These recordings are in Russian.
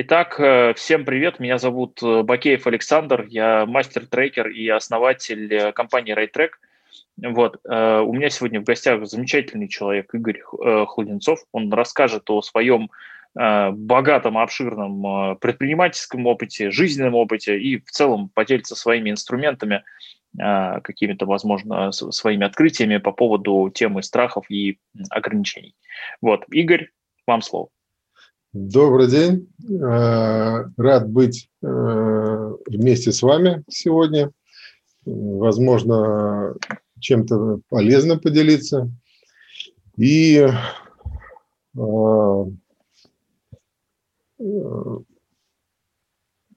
Итак, э, всем привет, меня зовут э, Бакеев Александр, я мастер-трекер и основатель э, компании RayTrack. Вот. У меня сегодня в гостях замечательный человек Игорь Хлуденцов. Он расскажет о своем богатом, обширном предпринимательском опыте, жизненном опыте и в целом поделится своими инструментами, какими-то, возможно, своими открытиями по поводу темы страхов и ограничений. Вот, Игорь, вам слово. Добрый день. Э, рад быть э, вместе с вами сегодня. Возможно, чем-то полезно поделиться. И э,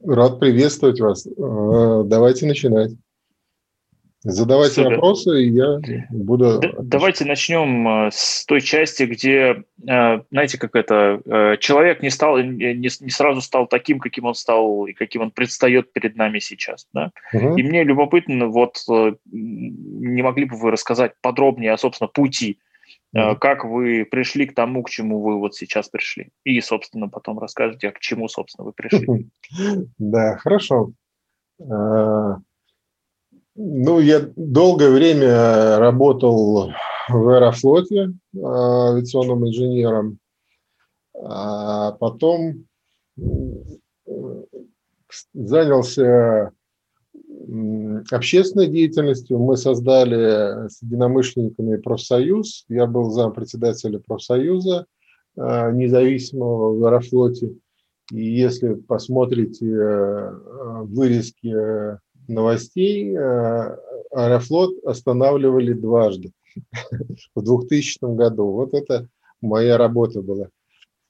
рад приветствовать вас. Давайте начинать. Задавайте Супер. вопросы, и я буду... Давайте начнем э, с той части, где, э, знаете, как это, э, человек не, стал, не, не сразу стал таким, каким он стал и каким он предстает перед нами сейчас. Да? Угу. И мне любопытно, вот не могли бы вы рассказать подробнее о, собственно, пути, угу. как вы пришли к тому, к чему вы вот сейчас пришли. И, собственно, потом расскажете, а к чему, собственно, вы пришли. Да, хорошо. Ну, я долгое время работал в Аэрофлоте авиационным инженером, а потом занялся общественной деятельностью. Мы создали с единомышленниками профсоюз. Я был зампредседателя профсоюза а, независимого в Аэрофлоте. И если посмотрите э, вырезки новостей э, Аэрофлот останавливали дважды в 2000 году. Вот это моя работа была.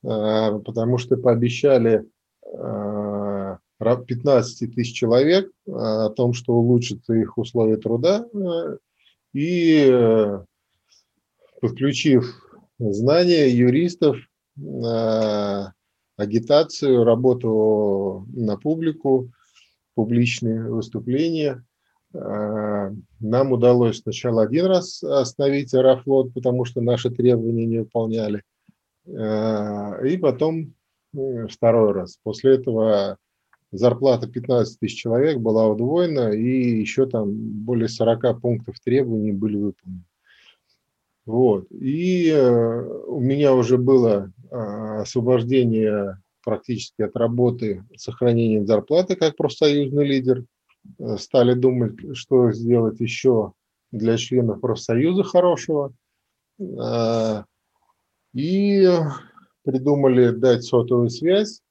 Э, потому что пообещали 15 э, тысяч человек о том, что улучшатся их условия труда. И подключив знания юристов, агитацию, работу на публику, публичные выступления. А, нам удалось сначала один раз остановить Аэрофлот, потому что наши требования не выполняли. А, и потом второй раз. После этого зарплата 15 тысяч человек была удвоена, и еще там более 40 пунктов требований были выполнены. Вот. И э, у меня уже было освобождение практически от работы сохранением зарплаты как профсоюзный лидер. Э, стали думать, что сделать еще для членов профсоюза хорошего. Э, и придумали дать сотовую связь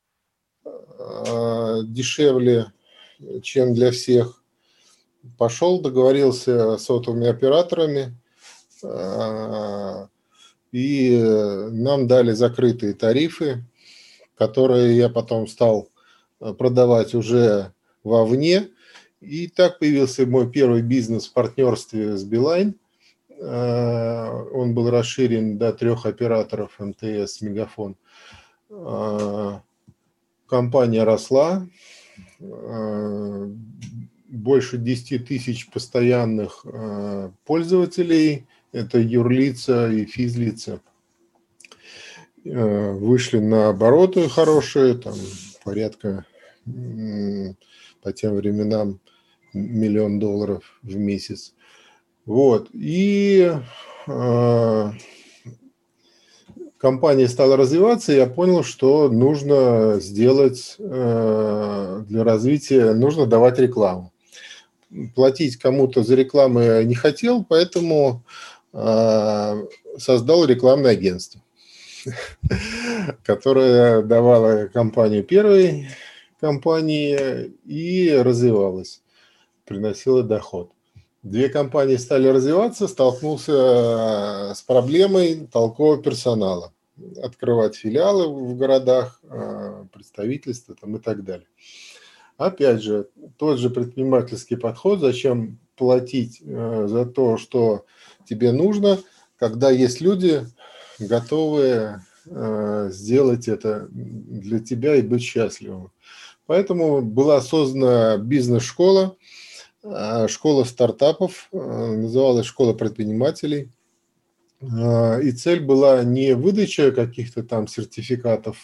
э, дешевле, чем для всех. Пошел, договорился с сотовыми операторами, и нам дали закрытые тарифы которые я потом стал э, продавать уже вовне. И так появился мой первый бизнес в партнерстве с Билайн. Э, он был расширен до трех операторов МТС, Мегафон. Э, компания росла. Больше 10 тысяч постоянных пользователей. Это юрлица и физлица. Э, вышли на обороты хорошие, там порядка по тем временам миллион долларов в месяц. Вот. И э, компания стала развиваться, и я понял, что нужно сделать э, для развития, нужно давать рекламу. Платить кому-то за рекламу я не хотел, поэтому э, создал рекламное агентство. которая давала компанию первой компании и развивалась, приносила доход. Две компании стали развиваться, столкнулся э, с проблемой толкового персонала. Открывать филиалы в городах, э, представительства там, и так далее. Опять же, тот же предпринимательский подход, зачем платить э, за то, что тебе нужно, когда есть люди, готовые э, сделать это для тебя и быть счастливым. Поэтому была создана бизнес-школа, э, школа стартапов, э, называлась школа предпринимателей. И цель была не выдача каких-то там сертификатов,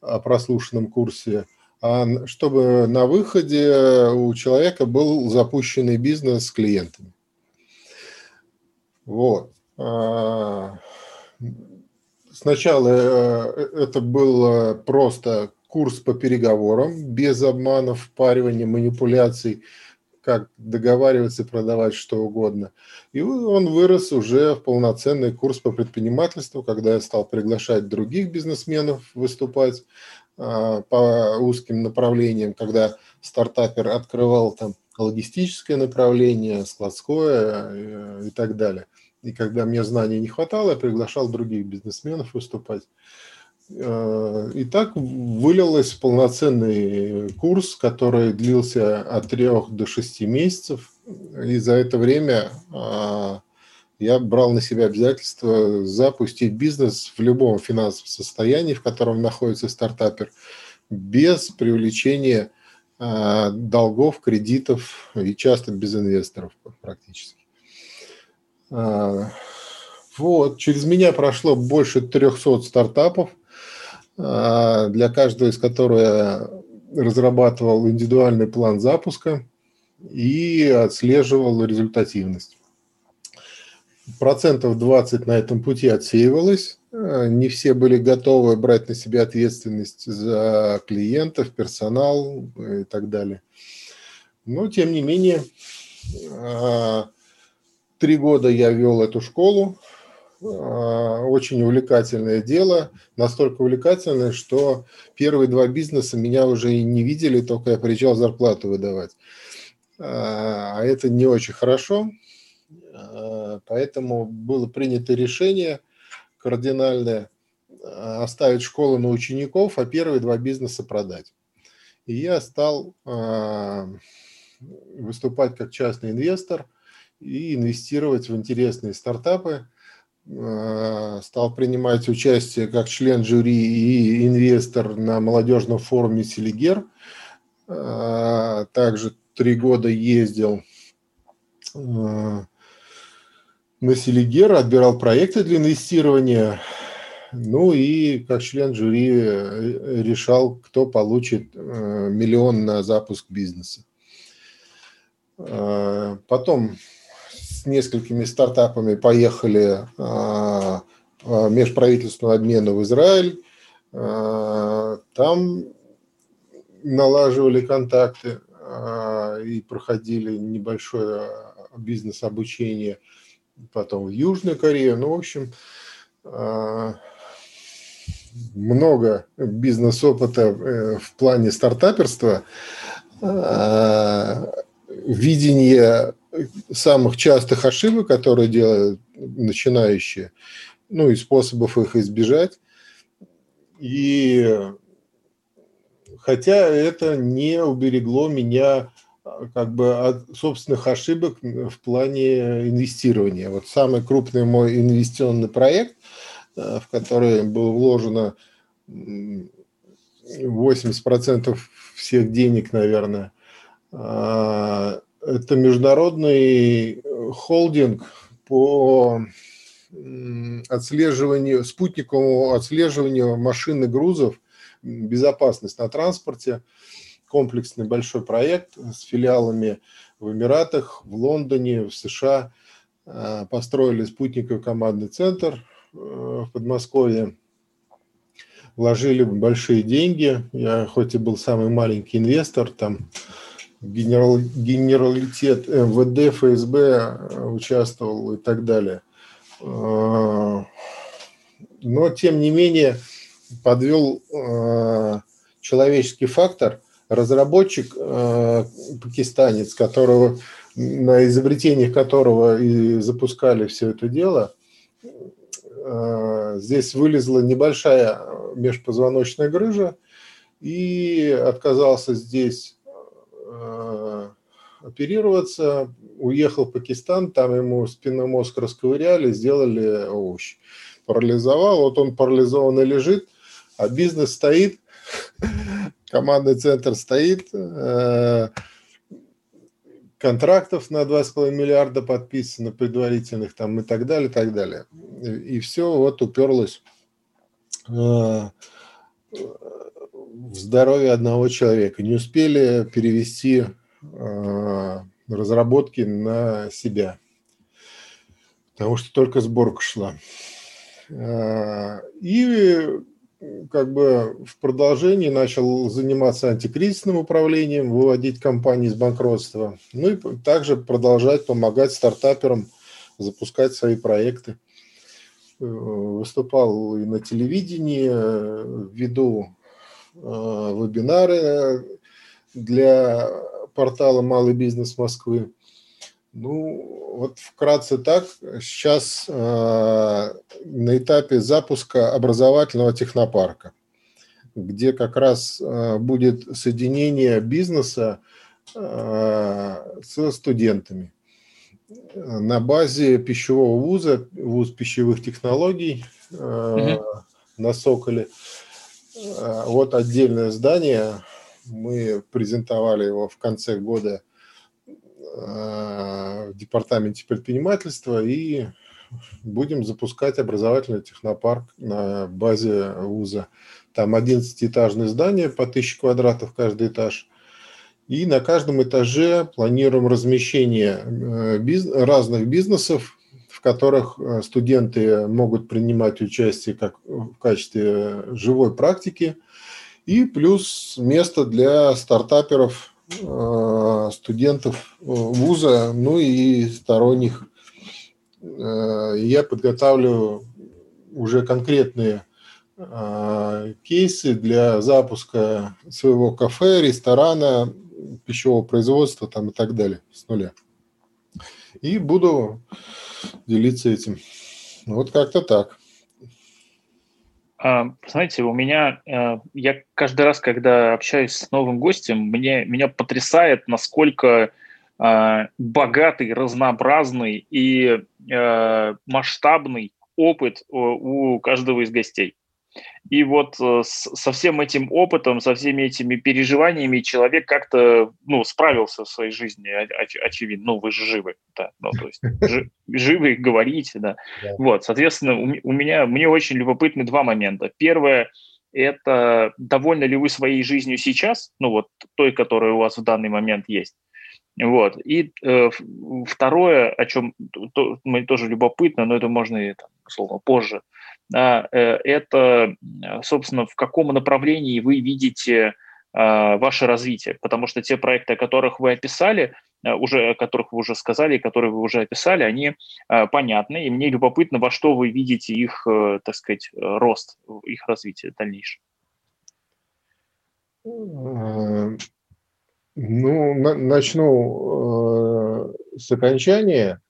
о прослушанном курсе, а чтобы на выходе у человека был запущенный бизнес с клиентами. Вот. Сначала э, это был просто курс по переговорам, без обманов, впаривания, манипуляций, как договариваться, продавать что угодно. И он вырос уже в полноценный курс по предпринимательству, когда я стал приглашать других бизнесменов выступать а, по узким направлениям, когда стартапер открывал там логистическое направление, складское э, и так далее. И когда мне знаний не хватало, я приглашал других бизнесменов выступать. Э, и так вылилось полноценный курс, который длился от трех до шести месяцев. И за это время а, я брал на себя обязательство запустить бизнес в любом финансовом состоянии, в котором находится стартапер, без привлечения а, долгов, кредитов и часто без инвесторов практически. А, вот, через меня прошло больше 300 стартапов, для каждого из которых я разрабатывал индивидуальный план запуска и отслеживал результативность процентов 20 на этом пути отсеивалось. Не все были готовы брать на себя ответственность за клиентов, персонал и так далее. Но, тем не менее, э, три года я вел эту школу. Э, очень увлекательное дело. Настолько увлекательное, что первые два бизнеса меня уже и не видели, только я приезжал зарплату выдавать. А это не очень хорошо, Э, поэтому было принято решение кардинальное оставить школу на учеников, а первые два бизнеса продать. И я стал выступать как частный инвестор и инвестировать в интересные стартапы. Стал принимать участие как член жюри и инвестор на молодежном форуме «Селигер». Также три года ездил на Селигер, отбирал проекты для инвестирования, ну и как член жюри э, решал, кто получит э, миллион на запуск бизнеса. Э, потом несколькими стартапами поехали по межправительственному обмену в Израиль. Там налаживали контакты и проходили небольшое бизнес-обучение – потом в Южную Корею. Ну, в общем, а, много бизнес-опыта э, в плане стартаперства, а, видение самых частых ошибок, которые делают начинающие, ну и способов их избежать. И хотя это не уберегло меня как бы от собственных ошибок в плане инвестирования. Вот самый крупный мой инвестиционный проект, э, в который было вложено 80% всех денег, наверное, э, это международный холдинг по отслеживанию, спутниковому отслеживанию машин и грузов, безопасность на транспорте – комплексный большой проект с филиалами в Эмиратах, в Лондоне, в США. Э, построили спутниковый командный центр э, в Подмосковье. Вложили большие деньги. Я хоть и был самый маленький инвестор, там генерал, генералитет МВД, ФСБ э, участвовал и так далее. Но, тем не менее, подвел человеческий фактор – разработчик э, пакистанец, которого на изобретениях которого и запускали все это дело, э, здесь вылезла небольшая межпозвоночная грыжа и отказался здесь э, оперироваться, уехал в Пакистан, там ему спинной мозг расковыряли, сделали овощ. Парализовал, вот он парализованный лежит, а бизнес стоит, командный центр стоит, э, контрактов на 2,5 миллиарда подписано, предварительных там и так далее, и так далее. И все вот уперлось э, в здоровье одного человека. Не успели перевести разработки на себя, потому что только сборка шла. И как бы в продолжении начал заниматься антикризисным управлением, выводить компании из банкротства. Ну и также продолжать помогать стартаперам запускать свои проекты. Э, выступал и на телевидении, э, э, вебинары для портала «Малый бизнес Москвы». Ну, вот вкратце так. Сейчас э, на этапе запуска образовательного технопарка, где как раз э, будет соединение бизнеса э, со студентами на базе пищевого вуза, вуз пищевых технологий э, угу. на Соколе. Э, вот отдельное здание. Мы презентовали его в конце года – Э, в департаменте предпринимательства и будем запускать образовательный технопарк на базе вуза. Там 11-этажное здание по 1000 квадратов каждый этаж. И на каждом этаже планируем размещение э, биз... разных бизнесов, которых э, студенты могут принимать участие как в качестве живой практики, и плюс место для стартаперов Э, студентов э, вуза, ну и сторонних. Я подготавливаю уже конкретные кейсы для запуска своего кафе, ресторана, пищевого производства там и так далее с нуля. И буду делиться этим. Вот как-то так. А, знаете, у меня, э, я каждый раз, когда общаюсь с новым гостем, мне, меня потрясает, насколько а, богатый, разнообразный и э, масштабный опыт у каждого из гостей. И вот э, со всем этим опытом, со всеми этими переживаниями человек как-то ну, справился в своей жизни, оч- очевидно. Ну, вы же живы, да. Ну, то есть живы, говорите, да. Вот, соответственно, у меня, мне очень любопытны два момента. Первое – это довольны ли вы своей жизнью сейчас, ну вот той, которая у вас в данный момент есть. Вот. И э, второе, о чем то, мне тоже любопытно, но это можно и, там, условно, позже – а, э, это, собственно, в каком направлении вы видите а, ваше развитие, потому что те проекты, о которых вы описали, а, уже, о которых вы уже сказали, которые вы уже описали, они понятны, и мне любопытно, во что вы видите их, э, так сказать, рост, их развитие дальнейшее. Э, ну, начну с окончания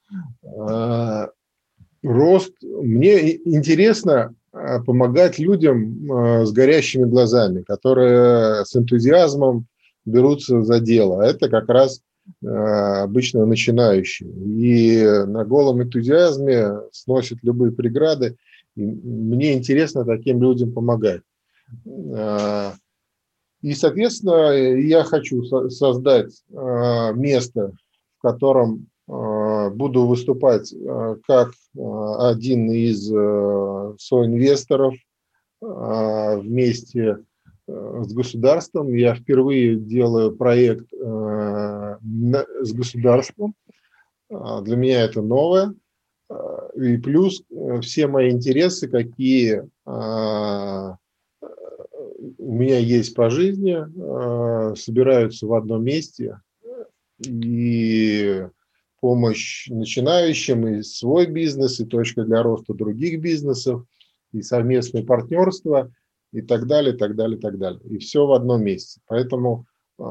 рост. Мне интересно а, помогать людям а, с горящими глазами, которые с энтузиазмом берутся за дело. Это как раз а, обычно начинающие. И на голом энтузиазме сносят любые преграды. И мне интересно таким людям помогать. И, соответственно, я хочу создать место, в котором Э, буду выступать э, как э, один из соинвесторов вместе с государством. Я впервые делаю проект с государством. Для меня это новое. И плюс все мои интересы, какие у меня есть по жизни, собираются в одном месте. И помощь начинающим, и свой бизнес, и точка для роста других бизнесов, и совместное партнерство, и так далее, так далее, так далее. И все в одном месте. Поэтому э,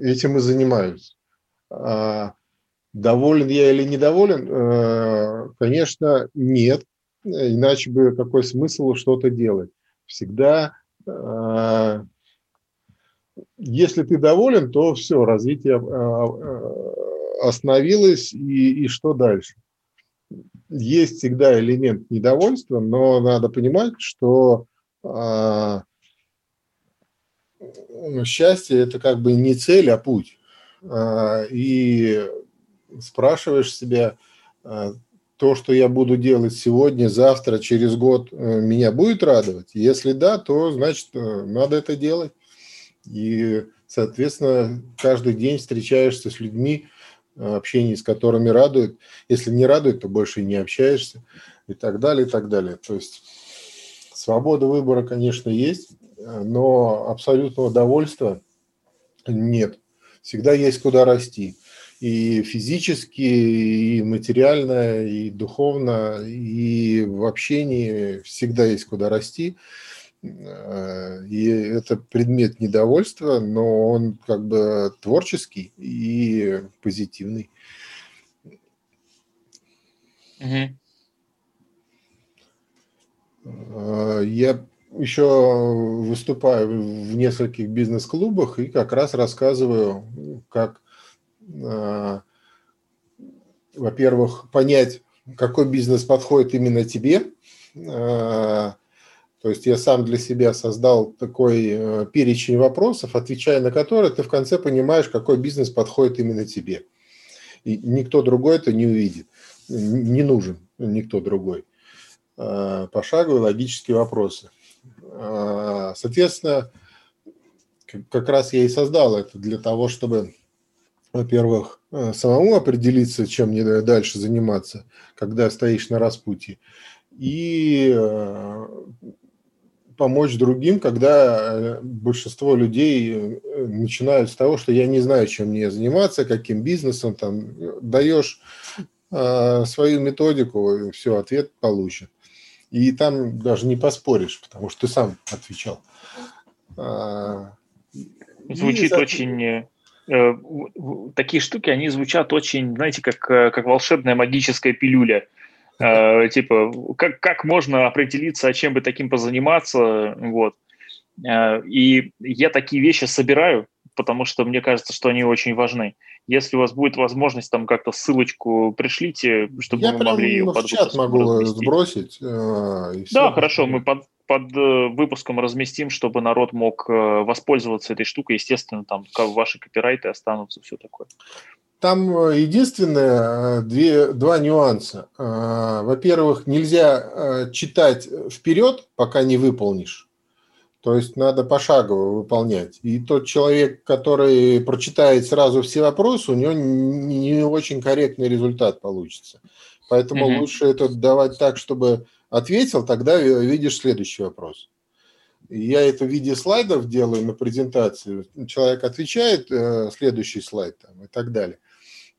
этим и занимаюсь. Э, доволен я или недоволен? Э, конечно, нет. Иначе бы какой смысл что-то делать? Всегда э, если ты доволен, то все, развитие а, а, остановилось, и, и что дальше? Есть всегда элемент недовольства, но надо понимать, что э, счастье это как бы не цель, а путь. Э, и спрашиваешь себя, э, то, что я буду делать сегодня, завтра, через год, э, меня будет радовать? Если да, то значит э, надо это делать. И, соответственно, каждый день встречаешься с людьми, э, общение с которыми радует. Если не радует, то больше не общаешься и так далее, и так далее. То есть свобода выбора, конечно, есть, но абсолютного довольства нет. Всегда есть куда расти и физически, и материально, и духовно, и в общении всегда есть куда расти. Э, и это предмет недовольства, но он как бы творческий и позитивный. Угу. Я еще выступаю в нескольких бизнес-клубах и как раз рассказываю, как во-первых, понять, какой бизнес подходит именно тебе. А, то есть я сам для себя создал такой э, перечень вопросов, отвечая на которые ты в конце понимаешь, какой бизнес подходит именно тебе. И никто другой это не увидит. Не нужен никто другой. Пошаговые логические вопросы. Соответственно, как раз я и создал это для того, чтобы во-первых, э, самому определиться, чем мне дальше заниматься, когда стоишь на распутье, и э, помочь другим, когда э, большинство людей начинают с того, что я не знаю, чем мне заниматься, каким бизнесом, там, даешь свою методику, и все, ответ получен. И там даже не поспоришь, потому что ты сам отвечал. Звучит и, очень такие штуки, они звучат очень, знаете, как, э, как волшебная магическая пилюля. Э, типа, как, как можно определиться, а чем бы таким позаниматься, вот. И я такие вещи собираю, потому что мне кажется, что они очень важны. Если у вас будет возможность там как-то ссылочку пришлите, чтобы я мы могли ее под чат могу разместить. сбросить. да, все. хорошо, мы под, под э, выпуском разместим, чтобы народ мог э, воспользоваться этой штукой. Естественно, там ваши копирайты останутся, все такое. Там э, единственное две, два нюанса. Во-первых, нельзя читать вперед, пока не выполнишь. То есть надо пошагово выполнять. И тот человек, который прочитает сразу все вопросы, у него не очень корректный результат получится. Поэтому угу. лучше это давать так, чтобы ответил, тогда видишь следующий вопрос. Я это в виде слайдов делаю на презентацию. Человек отвечает, э, следующий слайд там, и так далее.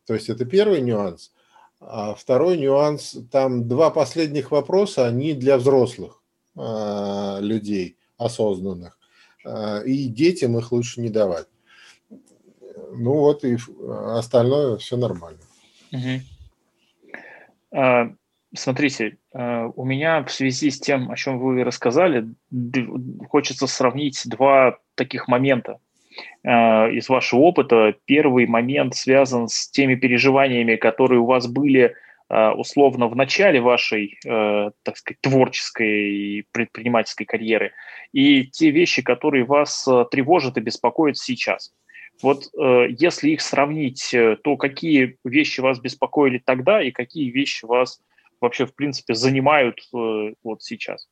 То есть это первый нюанс. А второй нюанс, там два последних вопроса, они для взрослых э, людей, осознанных. Э, и детям их лучше не давать. Ну вот и остальное все нормально. Угу. Смотрите, э, у меня в связи с тем, о чем вы рассказали, хочется сравнить два таких момента э, из вашего опыта. Первый момент связан с теми переживаниями, которые у вас были э, условно в начале вашей, так сказать, творческой предпринимательской карьеры, и те вещи, которые вас тревожат и беспокоят сейчас. Вот если их сравнить, то какие вещи вас беспокоили тогда и какие вещи вас вообще, в принципе, занимают э, вот сейчас?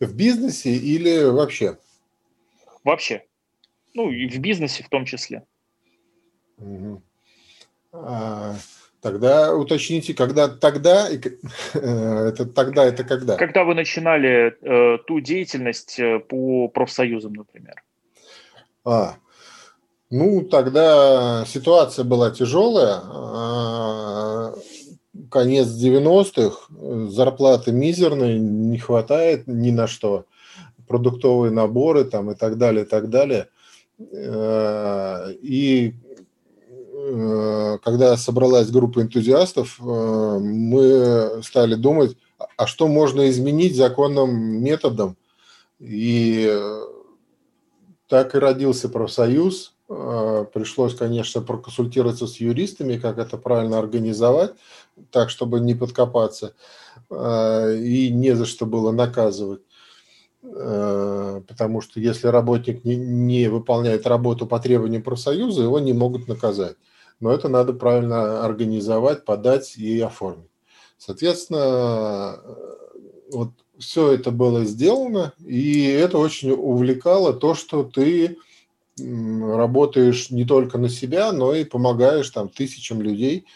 В бизнесе или вообще? Вообще. Ну, и в бизнесе в том числе. Угу. А, тогда уточните, когда тогда, это тогда это когда? Когда вы начинали э, ту деятельность э, по профсоюзам, например. А, ну, тогда ситуация была тяжелая. А, конец 90-х, зарплаты мизерные, не хватает ни на что, продуктовые наборы там и так далее, и так далее. Э, и когда собралась группа энтузиастов, э, мы стали думать, а что можно изменить законным методом. И так и родился профсоюз. Пришлось, конечно, проконсультироваться с юристами, как это правильно организовать так, чтобы не подкопаться, э, и не за что было наказывать. Э, потому что если работник не, не выполняет работу по требованиям профсоюза, его не могут наказать. Но это надо правильно организовать, подать и оформить. Соответственно, вот все это было сделано, и это очень увлекало то, что ты работаешь не только на себя, но и помогаешь там тысячам людей.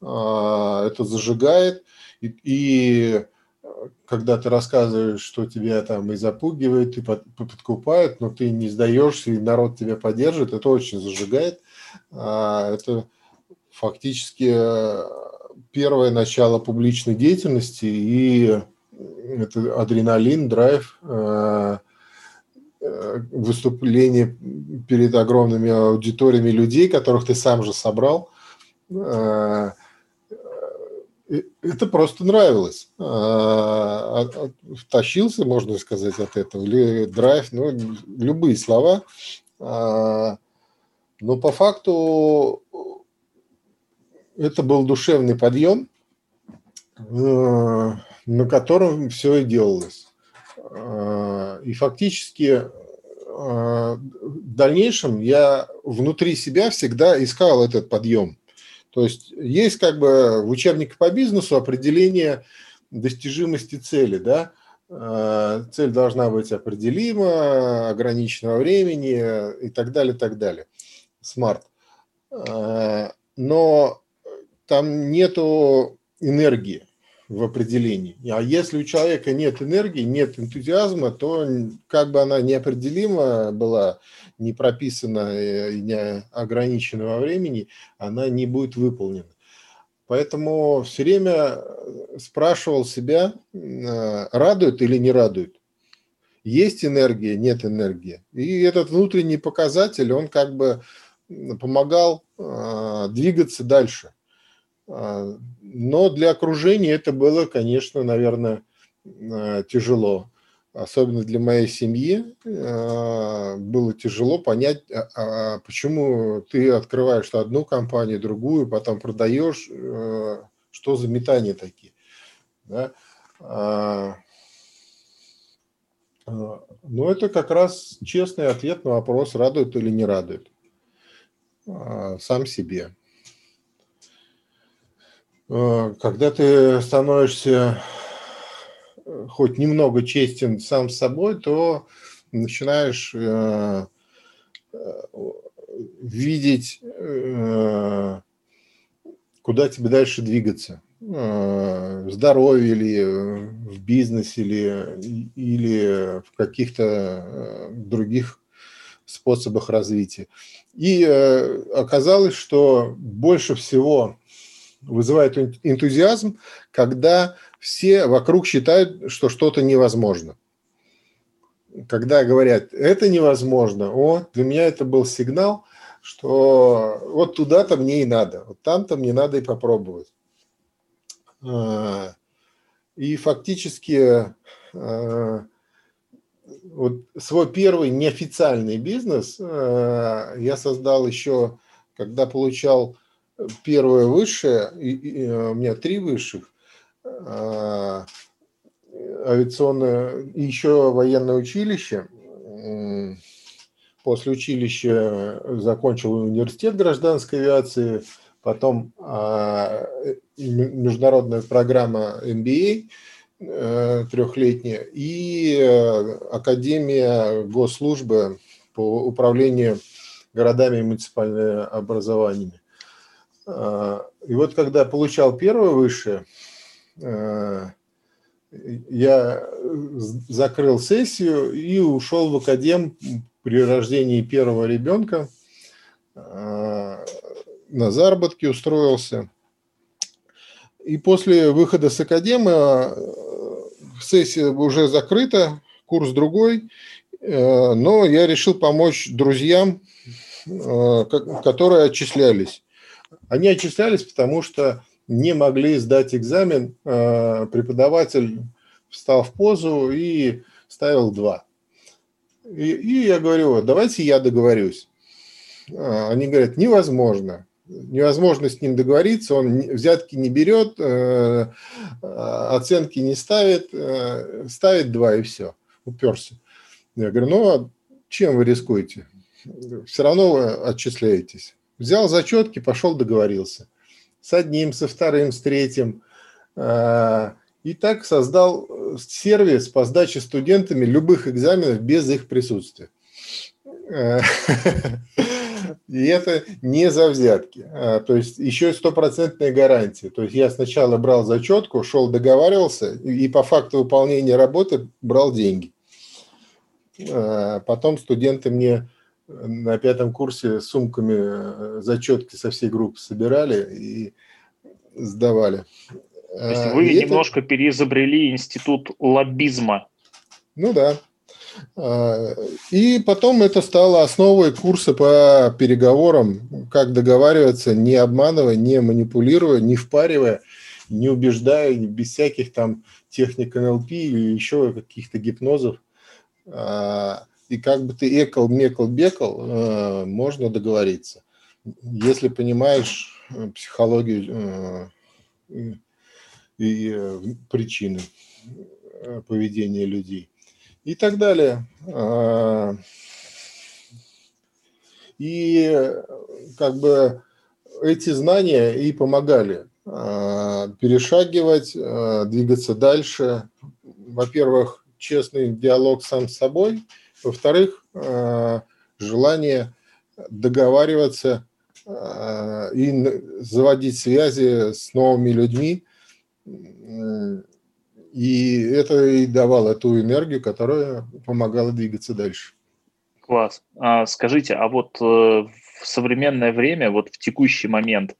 А, это зажигает. И, и когда ты рассказываешь, что тебя там и запугивает, и подкупают, но ты не сдаешься, и народ тебя поддержит, это очень зажигает. А, это фактически э, первое начало публичной деятельности, и это адреналин, драйв, э, э, выступление перед огромными аудиториями людей, которых ты сам же собрал. Это просто нравилось. Втащился, можно сказать, от этого. Или драйв, ну, любые слова. Но по факту это был душевный подъем на котором все и делалось. А, и фактически а, в дальнейшем я внутри себя всегда искал этот подъем. То есть есть как бы в учебнике по бизнесу определение достижимости цели, да, цель должна быть определима, ограниченного времени и так далее, так далее. Смарт. Но там нету энергии в определении. А если у человека нет энергии, нет энтузиазма, то как бы она неопределима была, не прописана э, и не ограничена во времени, она не будет выполнена. Поэтому все время э, спрашивал себя, э, радует или не радует. Есть энергия, нет энергии. И этот внутренний показатель, он как бы помогал двигаться дальше. А, но для окружения это было, конечно, наверное, а, тяжело. Особенно для моей семьи а, было тяжело понять, почему ты открываешь одну компанию, другую, потом продаешь, что за метания такие. Да? Но это как раз честный ответ на вопрос, радует или не радует. Сам себе. Э, когда ты становишься э, хоть немного честен сам с собой, то начинаешь э, видеть, куда тебе дальше двигаться. В здоровье или в бизнесе или, или в каких-то других способах развития. И оказалось, что больше всего вызывает энтузиазм, когда все вокруг считают, что что-то невозможно. Когда говорят, это невозможно, о, для меня это был сигнал, что вот туда-то мне и надо, вот там-то мне надо и попробовать. А, и фактически а, вот свой первый неофициальный бизнес а, я создал еще, когда получал первое высшее, и, и, э, у меня три высших, а, авиационное еще военное училище. После училища закончил университет гражданской авиации, потом а, международная программа MBA э, трехлетняя и э, Академия госслужбы по управлению городами и муниципальными образованиями. А, и вот когда получал первое высшее, а, я закрыл сессию и ушел в академ при рождении первого ребенка. А, на заработки устроился. И после выхода с академы сессия уже закрыта, курс другой, но я решил помочь друзьям, которые отчислялись. Они отчислялись, потому что не могли сдать экзамен. Э, преподаватель встал в позу и ставил два. И, и я говорю, давайте я договорюсь. Э, они говорят, невозможно. Невозможно с ним договориться, он взятки не берет, э, оценки не ставит, ставит два и все, уперся. Я говорю, ну а чем вы рискуете? Все равно вы отчисляетесь. Взял зачетки, пошел договорился. С одним, со вторым, с третьим. И так создал сервис по сдаче студентами любых экзаменов без их присутствия. И это не за взятки. А, то есть еще стопроцентная гарантия. То есть я сначала брал зачетку, шел договаривался и по факту выполнения работы брал деньги. А, потом студенты мне на пятом курсе сумками э, зачетки со всей группы собирали и сдавали. То есть вы и немножко это... переизобрели институт лоббизма. Ну да. А, и потом это стало основой курса по переговорам, как договариваться, не обманывая, не манипулируя, не впаривая, не убеждая, без всяких там техник НЛП или еще каких-то гипнозов. И как бы ты экал, мекал, бекал, а, можно договориться. Если понимаешь э, психологию э, и э, причины поведения людей и так далее. А, и как бы эти знания и помогали а, перешагивать, двигаться дальше. Во-первых, честный диалог сам с собой. Во-вторых, желание договариваться и заводить связи с новыми людьми, и это и давало ту энергию, которая помогала двигаться дальше. Класс. А, скажите, а вот э, в современное время, вот в текущий момент,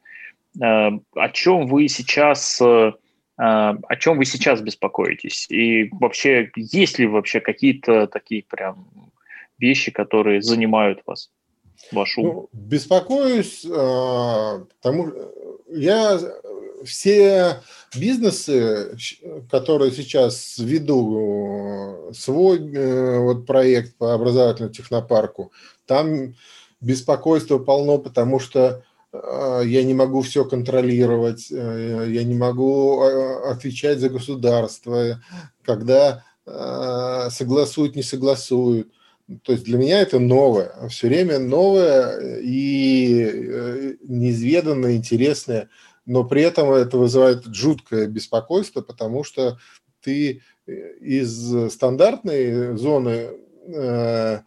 э, о чем вы сейчас, э, о чем вы сейчас беспокоитесь? И вообще, есть ли вообще какие-то такие прям вещи, которые занимают вас? Ваш ум? Ну, беспокоюсь, потому я все бизнесы, которые сейчас веду свой э, вот проект по образовательному технопарку, там беспокойство полно, потому что э, я не могу все контролировать, э, я не могу отвечать за государство, когда согласуют, не согласуют. То есть для меня это новое, все время новое и неизведанное, интересное но при этом это вызывает жуткое беспокойство, потому что ты э, из стандартной зоны э,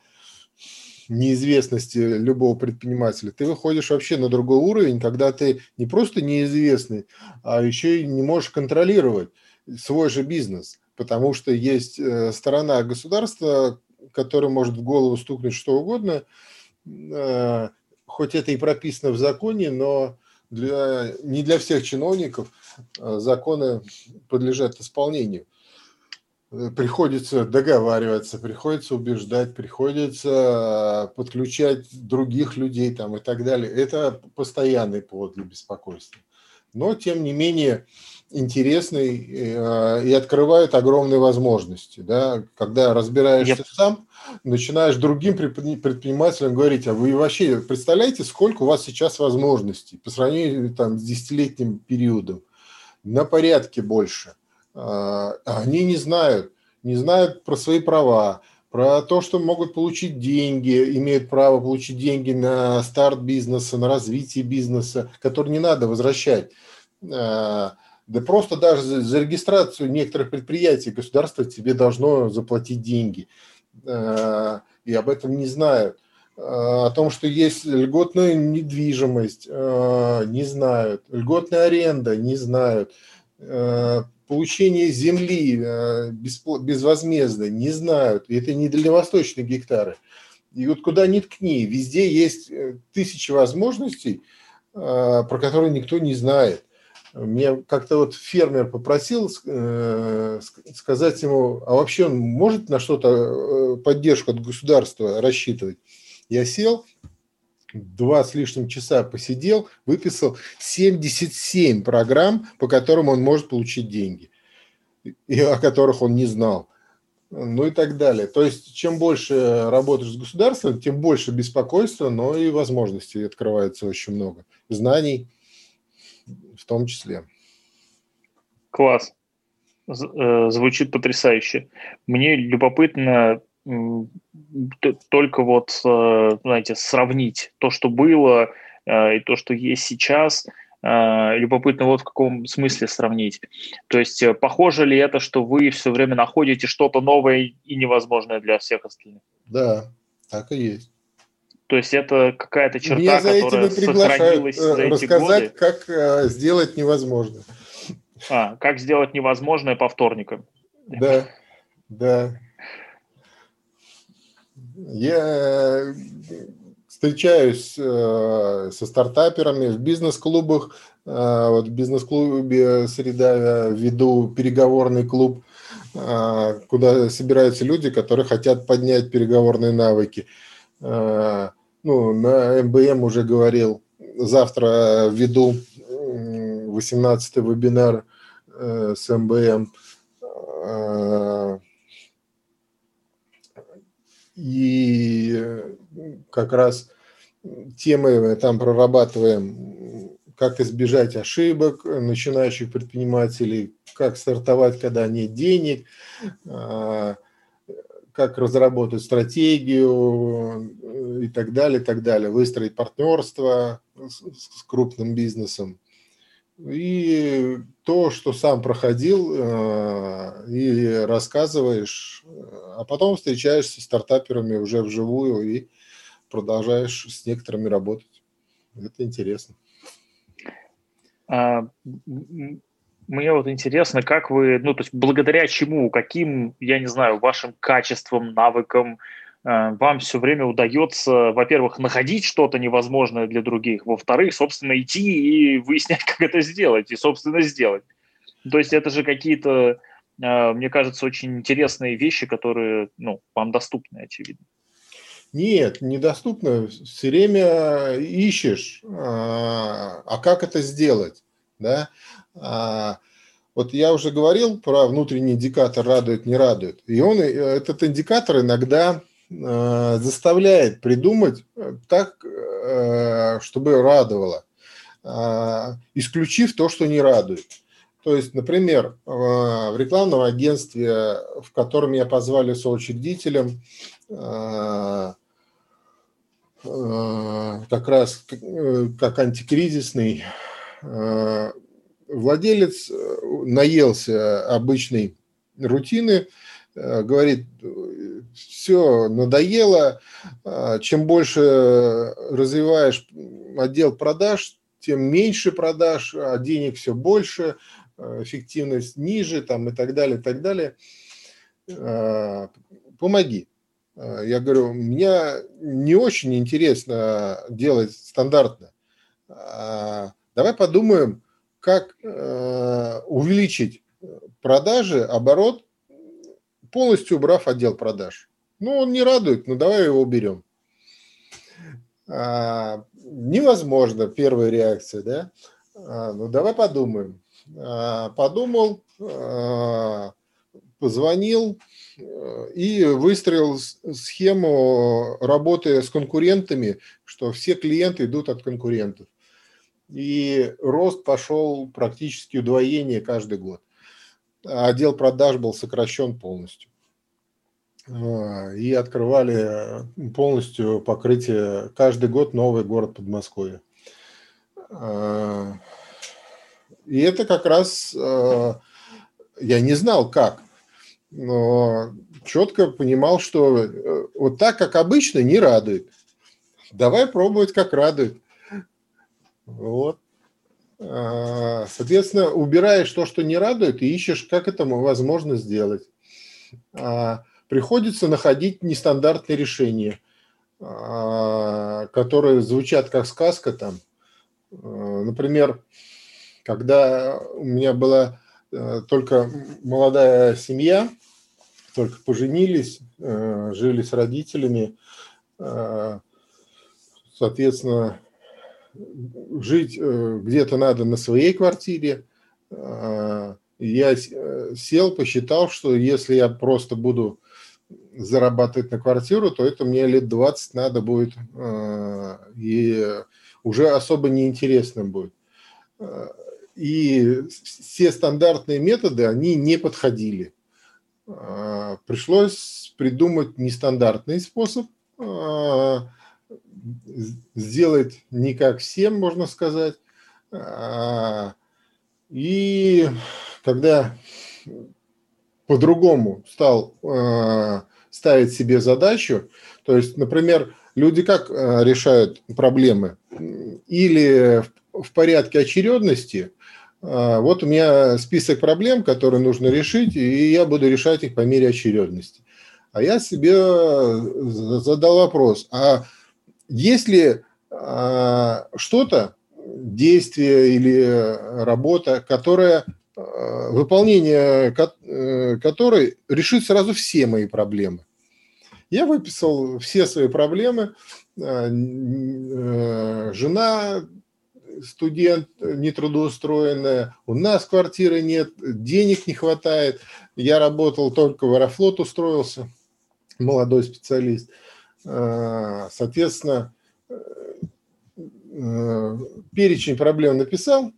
неизвестности любого предпринимателя, ты выходишь вообще на другой уровень, когда ты не просто неизвестный, а еще и не можешь контролировать свой же бизнес, потому что есть э, сторона государства, которая может в голову стукнуть что угодно, э, хоть это и прописано в законе, но для, не для всех чиновников а, законы подлежат исполнению. Э, приходится договариваться, приходится убеждать, приходится а, подключать других людей там, и так далее. Это постоянный повод для беспокойства. Но, тем не менее, интересный э, и открывает огромные возможности. Да? Когда разбираешься yep. сам, начинаешь другим предпринимателям говорить, а вы вообще представляете, сколько у вас сейчас возможностей по сравнению там, с десятилетним периодом? На порядке больше. А, они не знают, не знают про свои права, про то, что могут получить деньги, имеют право получить деньги на старт бизнеса, на развитие бизнеса, который не надо возвращать а, да просто даже за, регистрацию некоторых предприятий государство тебе должно заплатить деньги. Э, и об этом не знают. О том, что есть льготная недвижимость, не знают. Льготная аренда, не знают. Получение земли безвозмездно, не знают. И это не дальневосточные гектары. И вот куда ни ткни, везде есть тысячи возможностей, про которые никто не знает. Мне как-то вот фермер попросил э, сказать ему, а вообще он может на что-то э, поддержку от государства рассчитывать? Я сел, два с лишним часа посидел, выписал 77 программ, по которым он может получить деньги, и о которых он не знал. Ну и так далее. То есть, чем больше работаешь с государством, тем больше беспокойства, но и возможностей открывается очень много. Знаний – в том числе. Класс. Э, звучит потрясающе. Мне любопытно только вот, э, знаете, сравнить то, что было, э, и то, что есть сейчас. Э, любопытно вот в каком смысле сравнить. То есть похоже ли это, что вы все время находите что-то новое и невозможное для всех остальных? Да, так и есть. То есть это какая-то черта, Меня за которая сохранилась за эти рассказать, годы? как сделать невозможное. А, как сделать невозможное по вторникам. Да, да. Я встречаюсь э, со стартаперами в бизнес-клубах. Э, вот в бизнес-клубе «Среда» веду переговорный клуб, э, куда собираются люди, которые хотят поднять переговорные навыки. Ну, на МБМ уже говорил, завтра веду 18-й вебинар с МБМ. И как раз темы там прорабатываем, как избежать ошибок начинающих предпринимателей, как стартовать, когда нет денег, э, как разработать стратегию и так далее, и так далее, выстроить партнерство с крупным бизнесом. И то, что сам проходил, э, и рассказываешь, а потом встречаешься с стартаперами уже вживую и продолжаешь с некоторыми работать. Это интересно. А, мне вот интересно, как вы, ну, то есть благодаря чему, каким, я не знаю, вашим качествам, навыкам, вам все время удается, во-первых, находить что-то невозможное для других, во-вторых, собственно, идти и выяснять, как это сделать, и, собственно, сделать. То есть это же какие-то, э, мне кажется, очень интересные вещи, которые ну, вам доступны, очевидно. Нет, недоступно. Все время ищешь, а, а как это сделать, да? А, вот я уже говорил про внутренний индикатор радует, не радует. И он, э, этот индикатор иногда Э, заставляет придумать э, так, э, чтобы радовало, исключив то, что не радует. То есть, например, в рекламном агентстве, в котором я позвали соучредителем, как раз как антикризисный, владелец наелся обычной рутины, говорит, все надоело. А, чем больше развиваешь отдел продаж, тем меньше продаж, а денег все больше, а, эффективность ниже там, и так далее, и так далее. А, помоги. Я говорю, меня не очень интересно делать стандартно. Давай подумаем, как увеличить продажи, оборот, полностью убрав отдел продаж. Ну, он не радует, ну давай его уберем. А, невозможно, первая реакция, да? А, ну давай подумаем. А, подумал, а, позвонил э, и выстроил схему работы с конкурентами, что все клиенты идут от конкурентов. И рост пошел практически удвоение каждый год. Отдел продаж был сокращен полностью. А, и открывали полностью покрытие каждый год новый город Подмосковье. А, и это как раз а, я не знал как, но четко понимал, что э, вот так, как обычно, не радует. Давай пробовать, как радует. Вот. Соответственно, убираешь то, что не радует, и ищешь, как это возможно сделать приходится находить нестандартные решения, а, которые звучат как сказка там. А, например, когда у меня была э, только молодая семья, только поженились, э, жили с родителями, а, соответственно, жить э, где-то надо на своей квартире. Я сел, посчитал, что если я просто буду зарабатывать на квартиру, то это мне лет 20 надо будет, э, и уже особо неинтересно будет. Э, и все стандартные методы, они не подходили. Э, пришлось придумать нестандартный способ, сделать не как всем, можно сказать, и когда по-другому стал э, ставить себе задачу, то есть, например, люди как э, решают проблемы? Или в порядке очередности, э, вот у меня список проблем, которые нужно решить, и я буду решать их по мере очередности. А я себе задал вопрос, а если что-то, действие или работа, которая Э, выполнение э, которой решит сразу все мои проблемы. Я выписал все свои проблемы. Э, жена, студент нетрудоустроенная, у нас квартиры нет, денег не хватает. Я работал только в Аэрофлот, устроился, молодой специалист. Соответственно, перечень проблем написал,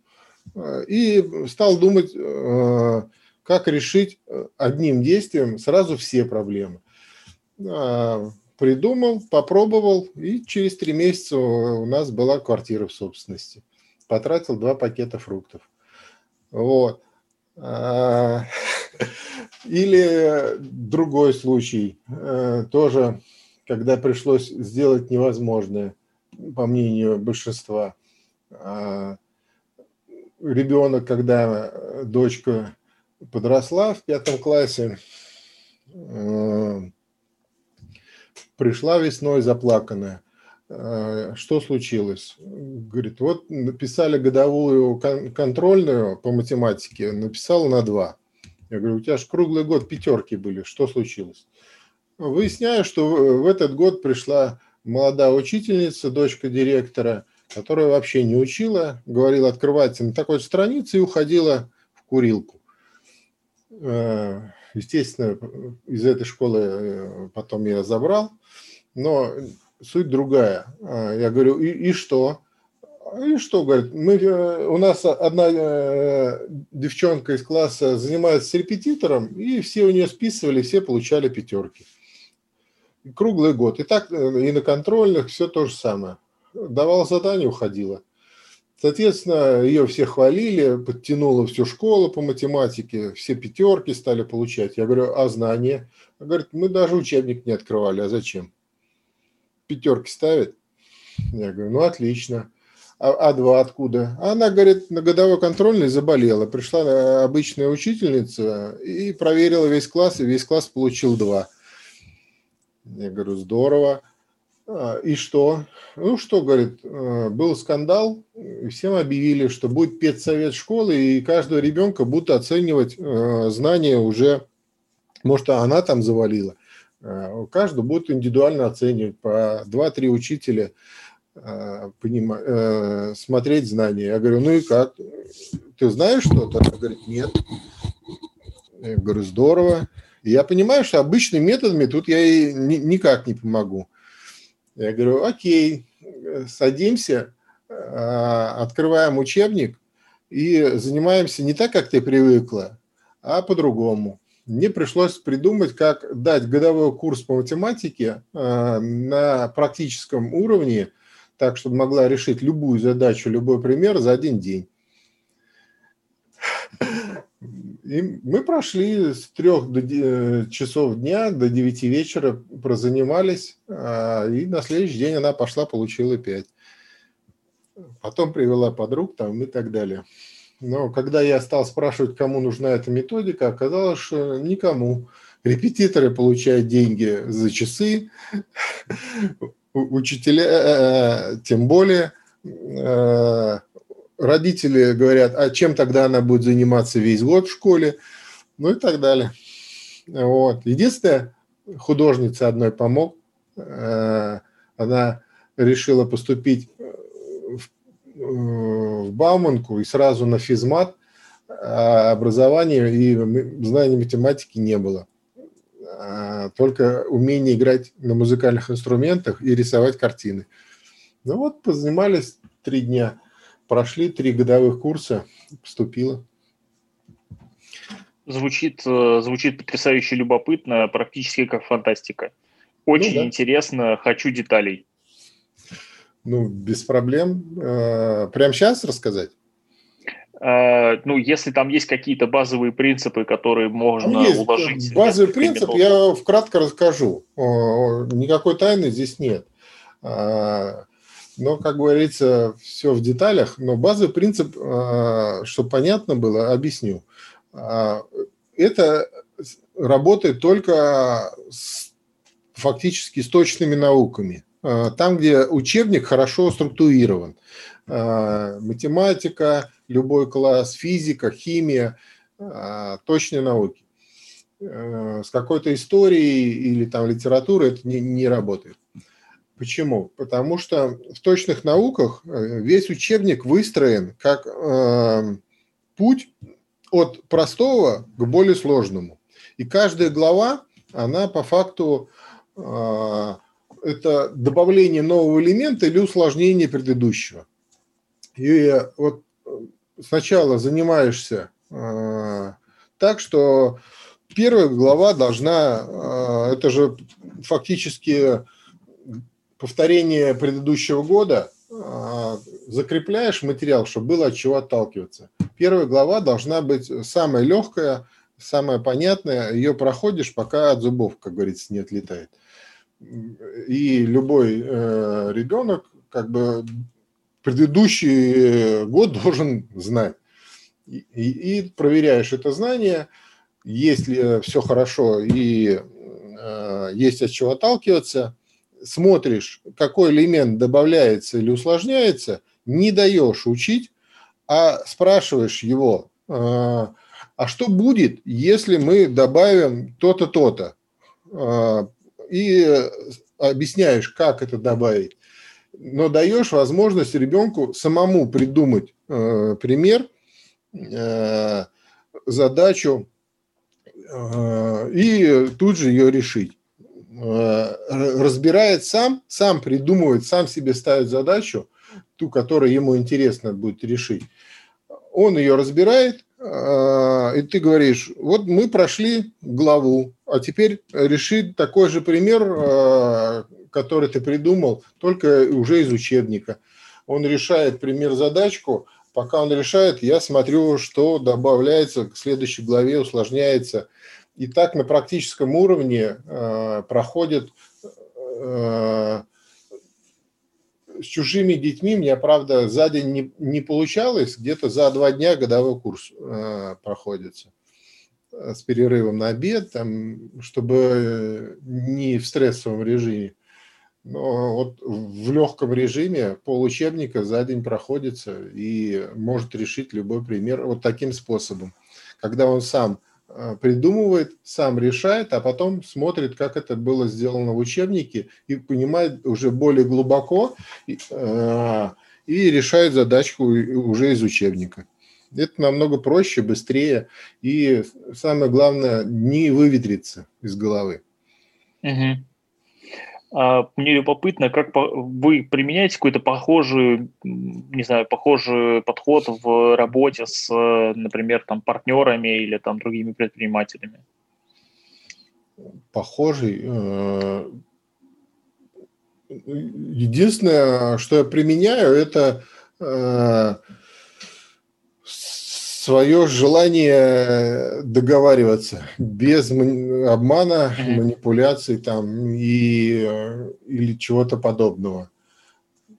и стал думать, э, как решить э, одним действием сразу все проблемы. А, придумал, попробовал, и через три месяца у нас была квартира в собственности. Потратил два пакета фруктов. Вот. Или другой случай, э, тоже, когда пришлось сделать невозможное, по мнению большинства. Ребенок, когда э, дочка подросла в пятом классе, э, пришла весной заплаканная. Э, что случилось? Говорит, вот написали годовую контрольную по математике, написала на два. Я говорю, у тебя же круглый год пятерки были, что случилось? Выясняю, что в этот год пришла молодая учительница, дочка директора – которая вообще не учила, говорила, открывайте на такой странице и уходила в курилку. Э, естественно, из этой школы э, потом я забрал, но суть другая. Э, я говорю, и, и что? И что, говорит, мы, у нас одна девчонка из класса занимается репетитором, и все у нее списывали, все получали пятерки. Круглый год. И так и на контрольных все то же самое давал задание, уходила. Соответственно, ее все хвалили, подтянула всю школу по математике, все пятерки стали получать. Я говорю, а знания? Она говорит, мы даже учебник не открывали, а зачем? Пятерки ставят? Я говорю, ну отлично. А, а два откуда? Она, говорит, на годовой контрольной заболела. Пришла обычная учительница и проверила весь класс, и весь класс получил два. Я говорю, здорово. А, и что? Ну что, говорит, э, был скандал, всем объявили, что будет педсовет школы, и каждого ребенка будут оценивать э, знания уже, может, она там завалила. Э, каждого будут индивидуально оценивать по 2-3 учителя, понима, смотреть знания. Я говорю, ну и как? Ты знаешь что-то? Она говорит, нет. Я говорю, здорово. Я понимаю, что обычными методами тут я ей никак не помогу. Я говорю, окей, садимся, а, открываем учебник и занимаемся не так, как ты привыкла, а по-другому. Мне пришлось придумать, как дать годовой курс по математике а, на практическом уровне, так, чтобы могла решить любую задачу, любой пример за один день. И мы прошли с трех до, э, часов дня до девяти вечера, прозанимались, а, и на следующий день она пошла, получила пять. Потом привела подруг там и так далее. Но когда я стал спрашивать, кому нужна эта методика, оказалось, что никому. Репетиторы получают деньги за часы, учителя э, э, тем более родители говорят, а чем тогда она будет заниматься весь год в школе, ну и так далее. Вот. Единственное, художница одной помог. Э, она решила поступить э, в Бауманку и сразу на физмат. А образования и знаний математики не было. А только умение играть на музыкальных инструментах и рисовать картины. Ну вот, позанимались три дня – Прошли три годовых курса, поступила. Звучит, э, звучит потрясающе любопытно, практически как фантастика. Очень ну, да. интересно, хочу деталей. Ну, без проблем. Э, прямо сейчас рассказать? э, ну, если там есть какие-то базовые принципы, которые можно есть уложить. Базовый принцип я вкратко расскажу. Никакой тайны здесь нет. А, но, как говорится, все в деталях. Но базовый принцип, а, чтобы понятно было, объясню. А, это работает только с, фактически с точными науками. Там, где учебник хорошо структурирован. Математика, любой класс, физика, химия, точные науки. С какой-то историей или там литературой это не, не работает. Почему? Потому что в точных науках э, весь учебник выстроен как э, путь от простого к более сложному. И каждая глава, она по факту э, это добавление нового элемента или усложнение предыдущего. И вот сначала занимаешься э, так, что первая глава должна, э, это же фактически повторение предыдущего года а, закрепляешь материал, чтобы было от чего отталкиваться. Первая глава должна быть самая легкая, самая понятная. Ее проходишь, пока от зубов, как говорится, не отлетает. И любой э, ребенок, как бы предыдущий год должен знать. И, и проверяешь это знание, если все хорошо и э, есть от чего отталкиваться – смотришь, какой элемент добавляется или усложняется, не даешь учить, а спрашиваешь его, а, а что будет, если мы добавим то-то, то-то? А, и объясняешь, как это добавить. Но даешь возможность ребенку самому придумать а, пример, задачу и тут же ее решить. Разбирает сам, сам придумывает, сам себе ставит задачу, ту, которую ему интересно будет решить. Он ее разбирает, э, и ты говоришь, вот мы прошли главу, а теперь реши такой же пример, э, который ты придумал, только уже из учебника. Он решает пример-задачку, пока он решает, я смотрю, что добавляется к следующей главе, усложняется – и так на практическом уровне э, проходит э, с чужими детьми. Мне, правда, за день не, не получалось, где-то за два дня годовой курс э, проходится э, с перерывом на обед, там, чтобы не в стрессовом режиме. Но вот в легком режиме получебника за день проходится и может решить любой пример вот таким способом. Когда он сам придумывает, сам решает, а потом смотрит, как это было сделано в учебнике и понимает уже более глубоко и, э, и решает задачку уже из учебника. Это намного проще, быстрее и самое главное не выветриться из головы. Угу. А, мне любопытно, как вы применяете какой-то похожий, не знаю, похожий подход в работе с, например, там, партнерами или там, другими предпринимателями? Похожий. Э, единственное, что я применяю, это э, свое желание договариваться без обмана, mm-hmm. манипуляций там и или чего-то подобного.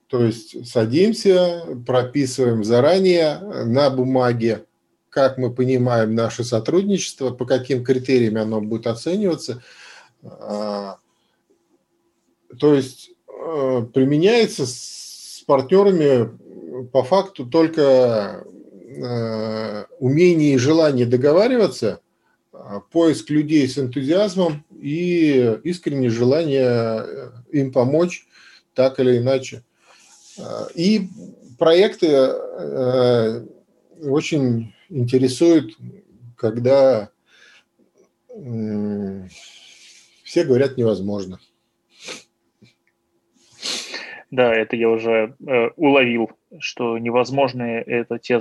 То есть садимся, прописываем заранее на бумаге, как мы понимаем наше сотрудничество, по каким критериям оно будет оцениваться. А, то есть э, применяется с партнерами по факту только Э, умение и желание договариваться, а, поиск людей с энтузиазмом и искреннее желание э, им помочь так или иначе. И проекты э, очень интересуют, когда все говорят невозможно. Да, это я уже э, уловил, что невозможные это те,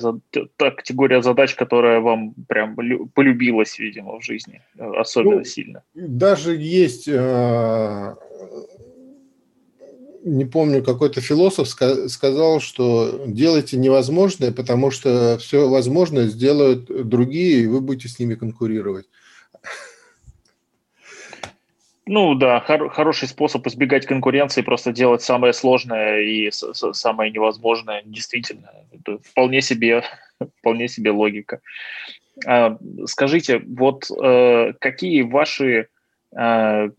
та категория задач, которая вам прям полюбилась, видимо, в жизни э, особенно ну, сильно. Даже есть э, не помню, какой-то философ сказал, что делайте невозможное, потому что все возможное сделают другие, и вы будете с ними конкурировать. Ну да, хор- хороший способ избегать конкуренции, просто делать самое сложное и самое невозможное. Действительно, это вполне себе, вполне себе логика. А, скажите, вот э, какие ваши э,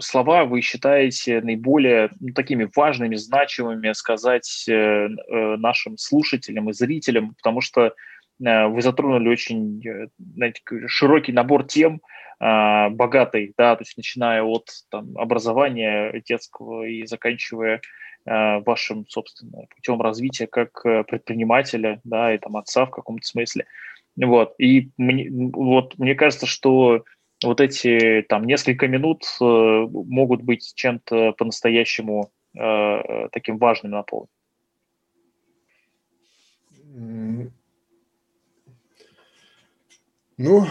слова вы считаете наиболее ну, такими важными, значимыми сказать э, нашим слушателям и зрителям, потому что вы затронули очень знаете, широкий набор тем, э, богатой, да, то есть начиная от там, образования детского и заканчивая э, вашим, собственно, путем развития как э, предпринимателя, да, и там отца в каком-то смысле. Вот, и мне, вот, мне кажется, что вот эти там несколько минут э, могут быть чем-то по-настоящему э, таким важным на пол. Ну,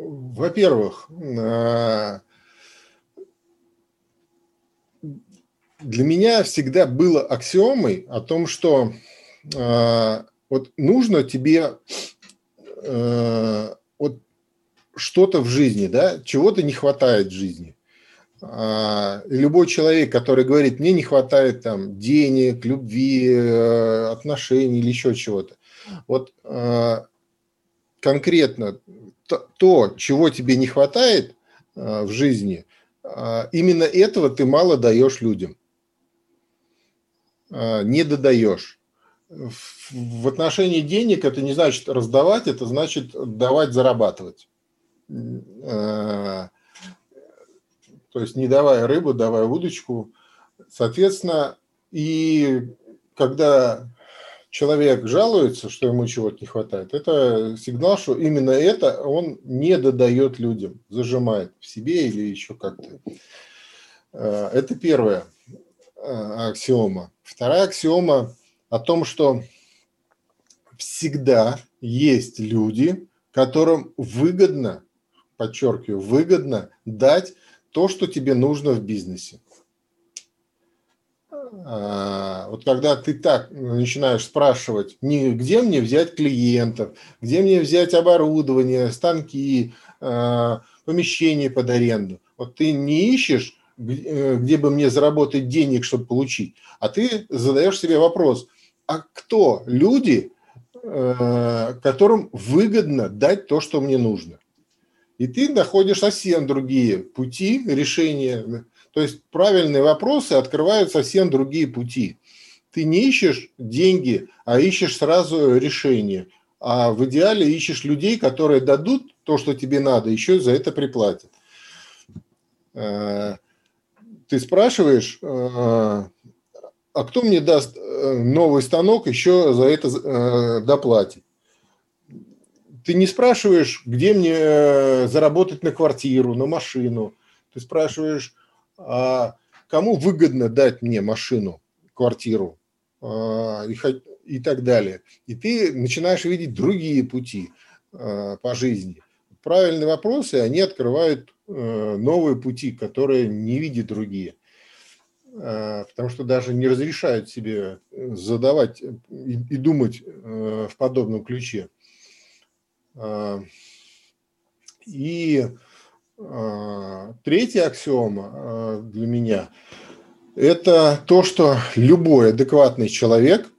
во-первых, э, для меня всегда было аксиомой о том, что э, вот нужно тебе э, вот что-то в жизни, да, чего-то не хватает в жизни. Любой человек, который говорит, мне не хватает там денег, любви, отношений или еще чего-то, вот конкретно то, чего тебе не хватает а, в жизни, а, именно этого ты мало даешь людям. А, не додаешь. В отношении денег это не значит раздавать, это значит давать зарабатывать. То есть не давая рыбу, давая удочку. Соответственно, и когда человек жалуется, что ему чего-то не хватает, это сигнал, что именно это он не додает людям, зажимает в себе или еще как-то. Э, это первая э, аксиома. Вторая аксиома о том, что всегда есть люди, которым выгодно, подчеркиваю, выгодно дать то, что тебе нужно в бизнесе. А, вот когда ты так начинаешь спрашивать, не где мне взять клиентов, где мне взять оборудование, станки, а, помещение под аренду, вот ты не ищешь, э, где бы мне заработать денег, чтобы получить, а ты задаешь себе вопрос, а кто люди, э, которым выгодно дать то, что мне нужно? И ты находишь совсем другие пути решения то есть правильные вопросы открывают совсем другие пути. Ты не ищешь деньги, а ищешь сразу решение. А в идеале ищешь людей, которые дадут то, что тебе надо, еще за это приплатят. Э, ты спрашиваешь, э, а кто мне даст э, новый станок, еще за это доплатит? Ты не спрашиваешь, где мне заработать на квартиру, на машину. Ты спрашиваешь, а кому выгодно дать мне машину, квартиру а, и, и так далее. И ты начинаешь видеть другие пути а, по жизни. Правильные вопросы, они открывают э, новые пути, которые не видят другие. Потому что даже не разрешают себе задавать и, и думать э, в подобном ключе. И а, третья аксиома а, для меня – это то, что любой адекватный человек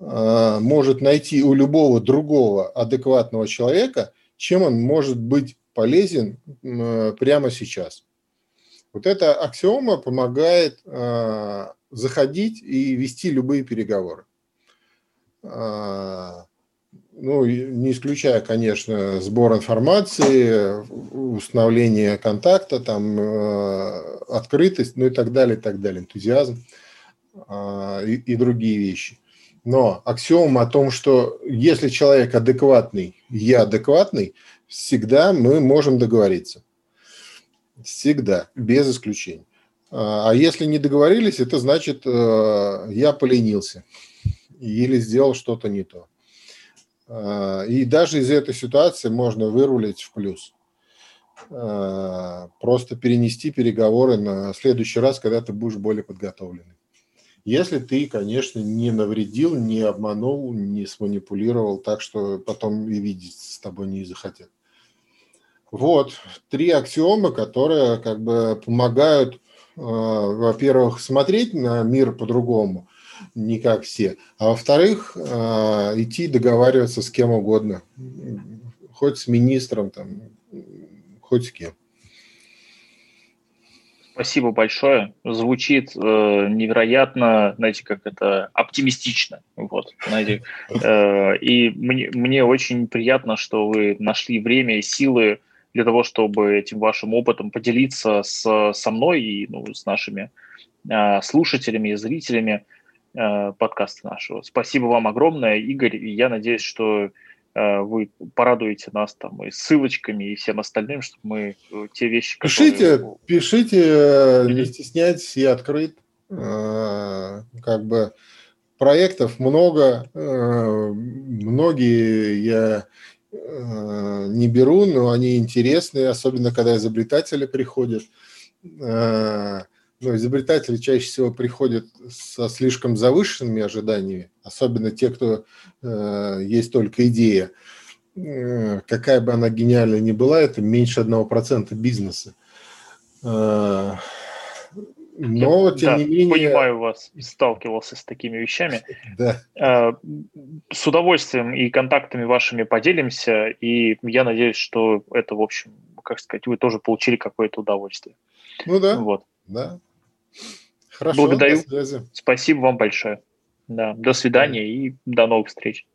а, может найти у любого другого адекватного человека, чем он может быть полезен прямо сейчас. Вот эта аксиома помогает заходить и вести любые переговоры ну, не исключая, конечно, сбор информации, установление контакта, там, э, открытость, ну и так далее, и так далее, энтузиазм э, и, и другие вещи. Но аксиома о том, что если человек адекватный, я адекватный, всегда мы можем договориться. Всегда, без исключений. А если не договорились, это значит, э, я поленился или сделал что-то не то. А, и даже из этой ситуации можно вырулить в плюс. просто перенести переговоры на следующий раз, когда ты будешь более подготовленный. Если ты, конечно, не навредил, не обманул, не сманипулировал так, что потом и видеть с тобой не захотят. Вот, три аксиомы, которые как бы помогают, э, во-первых, смотреть на мир по-другому, не как все, а во-вторых, э, идти договариваться с кем угодно, хоть с министром, там, хоть с кем. Спасибо большое. Звучит э, невероятно, знаете, как это оптимистично. Вот, знаете. Э, и мне, мне очень приятно, что вы нашли время и силы для того, чтобы этим вашим опытом поделиться с, со мной и ну, с нашими э, слушателями и зрителями подкаста нашего. Спасибо вам огромное, Игорь. И я надеюсь, что Э, вы порадуете нас там и ссылочками, и всем остальным, чтобы мы э, те вещи, Пишите, которые... пишите, э, не стесняйтесь, я открыт. Как бы проектов много, многие я не беру, но они интересные, особенно когда изобретатели приходят. Но изобретатели чаще всего приходят со слишком завышенными ожиданиями, особенно те, кто э, есть только идея. Э, какая бы она гениальная ни была, это меньше одного процента бизнеса. Э, но, Я, тем да, не менее... понимаю вас, сталкивался с такими вещами. Да. Э, с удовольствием и контактами вашими поделимся, и я надеюсь, что это, в общем, как сказать, вы тоже получили какое-то удовольствие. Ну да. Вот. Да. Хорошо, Благодарю. Спасибо вам большое. Да, до свидания и до новых встреч.